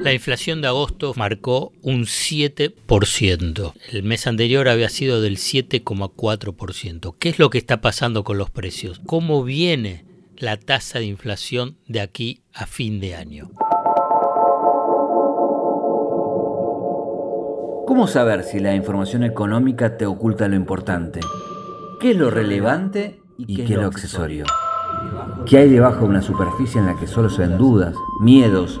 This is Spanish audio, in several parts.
La inflación de agosto marcó un 7%. El mes anterior había sido del 7,4%. ¿Qué es lo que está pasando con los precios? ¿Cómo viene la tasa de inflación de aquí a fin de año? ¿Cómo saber si la información económica te oculta lo importante? ¿Qué es lo relevante y qué, es lo accesorio? ¿Qué hay debajo de una superficie en la que solo se ven dudas, miedos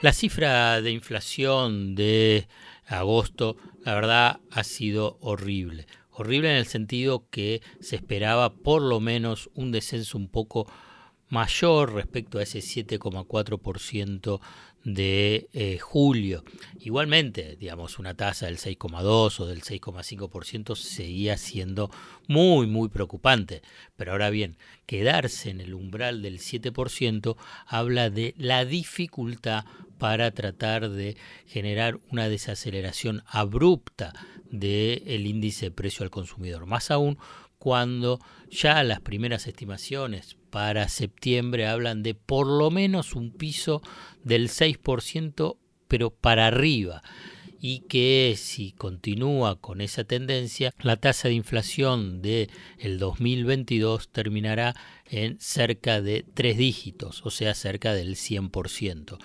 La cifra de inflación de agosto, la verdad, ha sido horrible. Horrible en el sentido que se esperaba por lo menos un descenso un poco mayor respecto a ese 7,4% de eh, julio. Igualmente, digamos, una tasa del 6,2 o del 6,5% seguía siendo muy, muy preocupante. Pero ahora bien, quedarse en el umbral del 7% habla de la dificultad para tratar de generar una desaceleración abrupta del índice de precio al consumidor. Más aún cuando ya las primeras estimaciones para septiembre hablan de por lo menos un piso del 6%, pero para arriba y que si continúa con esa tendencia, la tasa de inflación de el 2022 terminará en cerca de tres dígitos, o sea, cerca del 100%.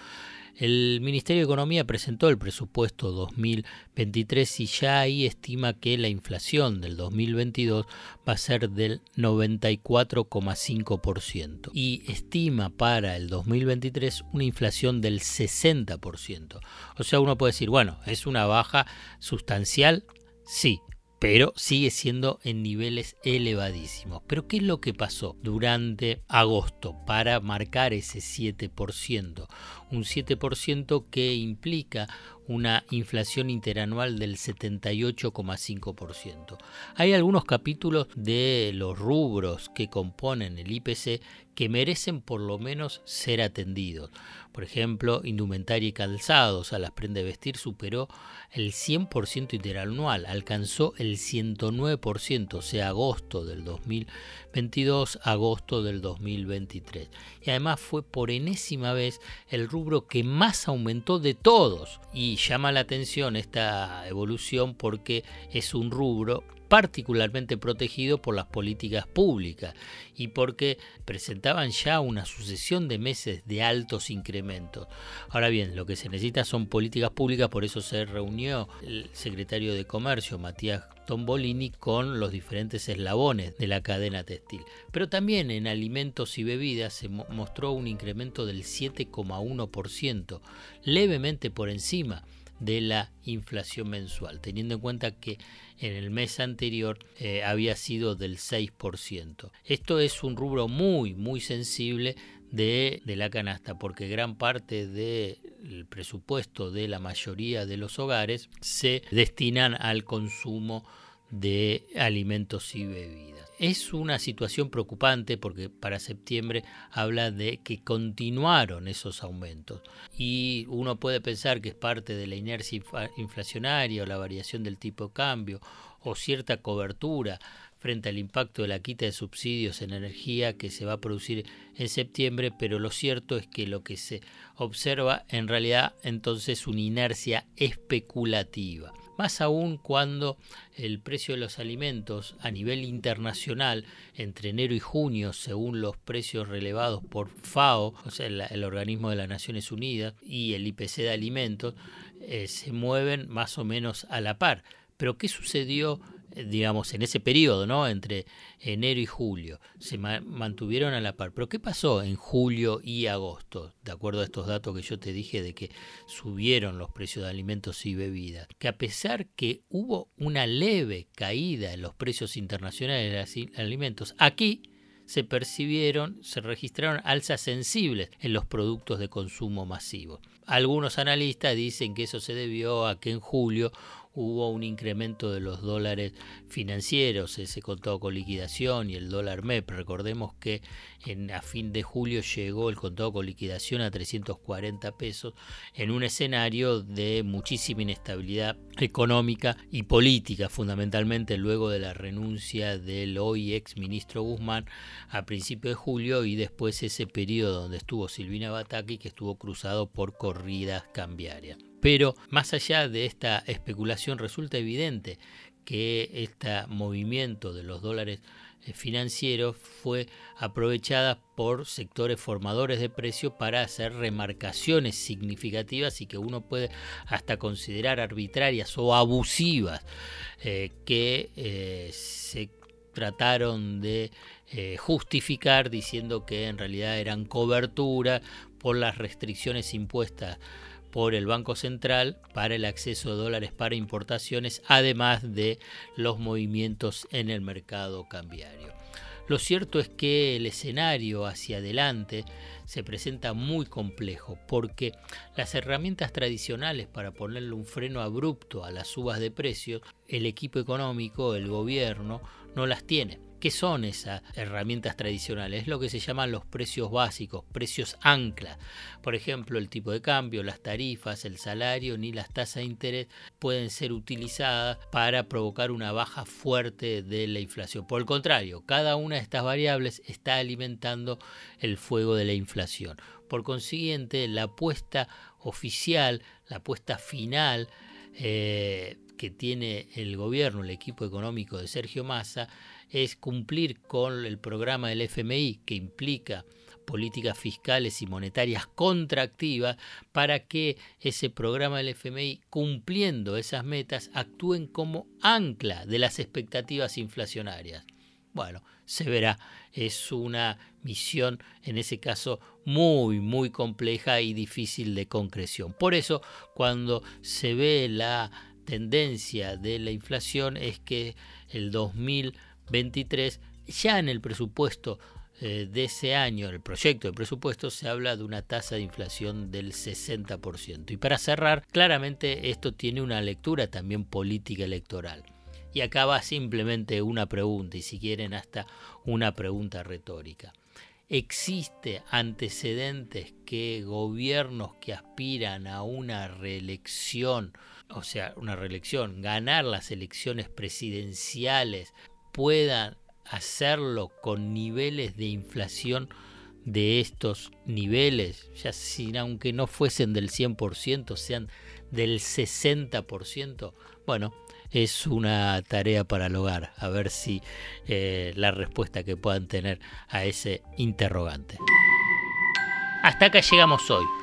El Ministerio de Economía presentó el presupuesto 2023 y ya ahí estima que la inflación del 2022 va a ser del 94,5% y estima para el 2023 una inflación del 60%. O sea, uno puede decir, bueno, es una baja sustancial, sí, pero sigue siendo en niveles elevadísimos. Pero ¿qué es lo que pasó durante agosto para marcar ese 7%? Un 7% que implica una inflación interanual del 78,5%. Hay algunos capítulos de los rubros que componen el IPC que merecen por lo menos ser atendidos. Por ejemplo, indumentaria y calzados a las prendas de vestir superó el 100% interanual, alcanzó el 109%, o sea, agosto del 2022, agosto del 2023. Y además fue por enésima vez el rubro que más aumentó de todos. Y llama la atención esta evolución porque es un rubro particularmente protegido por las políticas públicas y porque presentaban ya una sucesión de meses de altos incrementos. Ahora bien, lo que se necesita son políticas públicas, por eso se reunió el secretario de Comercio, Matías Tombolini, con los diferentes eslabones de la cadena textil. Pero también en alimentos y bebidas se mostró un incremento del 7,1%, levemente por encima de la inflación mensual, teniendo en cuenta que en el mes anterior eh, había sido del 6%. Esto es un rubro muy, muy sensible de, de, la canasta, porque gran parte del presupuesto de la mayoría de los hogares se destinan al consumo de alimentos y bebidas. Es una situación preocupante porque para septiembre habla de que continuaron esos aumentos y uno puede pensar que es parte de la inercia inflacionaria o la variación del tipo de cambio o cierta cobertura frente al impacto de la quita de subsidios en energía que se va a producir en septiembre, pero lo cierto es que lo que se observa en realidad entonces una inercia especulativa más aún cuando el precio de los alimentos a nivel internacional entre enero y junio, según los precios relevados por FAO, el, organismo de las Naciones Unidas, y el IPC de alimentos, eh, se mueven más o menos a la par. Pero ¿qué sucedió digamos, en ese periodo, ¿no? Entre enero y julio, se mantuvieron a la par. Pero ¿qué pasó en julio y agosto? De acuerdo a estos datos que yo te dije de que subieron los precios de alimentos y bebidas. Que a pesar que hubo una leve caída en los precios internacionales de alimentos, aquí se percibieron, se registraron alzas sensibles en los productos de consumo masivo. Algunos analistas dicen que eso se debió a que en julio hubo un incremento de los dólares financieros, ese contado con liquidación y el dólar MEP. Recordemos que en, a fin de julio llegó el contado con liquidación a 340 pesos en un escenario de muchísima inestabilidad económica y política, fundamentalmente luego de la renuncia del hoy ex ministro Guzmán a principios de julio y después ese periodo donde estuvo Silvina Bataki que estuvo cruzado por corridas cambiarias. Pero más allá de esta especulación resulta evidente que este movimiento de los dólares eh, financieros fue aprovechada por sectores formadores de precios para hacer remarcaciones significativas y que uno puede hasta considerar arbitrarias o abusivas eh, que eh, se trataron de justificar diciendo que en realidad eran cobertura por las restricciones impuestas por el Banco Central para el acceso de dólares para importaciones, además de los movimientos en el mercado cambiario. Lo cierto es que el escenario hacia adelante se presenta muy complejo porque las herramientas tradicionales para ponerle un freno abrupto a las subas de precios, el equipo económico, el gobierno, no las tiene. ¿Qué son esas herramientas tradicionales? Es lo que se llaman los precios básicos, precios ancla. Por ejemplo, el tipo de cambio, las tarifas, el salario ni las tasas de interés pueden ser utilizadas para provocar una baja fuerte de la inflación. Por el contrario, cada una de estas variables está alimentando el fuego de la inflación. Por consiguiente, la apuesta oficial, la apuesta final, eh, que tiene el gobierno, el equipo económico de Sergio Massa, es cumplir con el programa del FMI que implica políticas fiscales y monetarias contractivas para que ese programa del FMI, cumpliendo esas metas, actúen como ancla de las expectativas inflacionarias. Bueno, se verá, es una misión en ese caso muy, muy compleja y difícil de concreción. Por eso, cuando se ve la tendencia de la inflación, es que el 2000 23, ya en el presupuesto eh, de ese año, el proyecto de presupuesto, se habla de una tasa de inflación del 60%. Y para cerrar, claramente esto tiene una lectura también política electoral. Y acá va simplemente una pregunta, y si quieren hasta una pregunta retórica. ¿Existe antecedentes que gobiernos que aspiran a una reelección, o sea, una reelección, ganar las elecciones presidenciales puedan hacerlo con niveles de inflación de estos niveles, ya sin aunque no fuesen del 100%, sean del 60%, bueno, es una tarea para el hogar, a ver si eh, la respuesta que puedan tener a ese interrogante. Hasta acá llegamos hoy.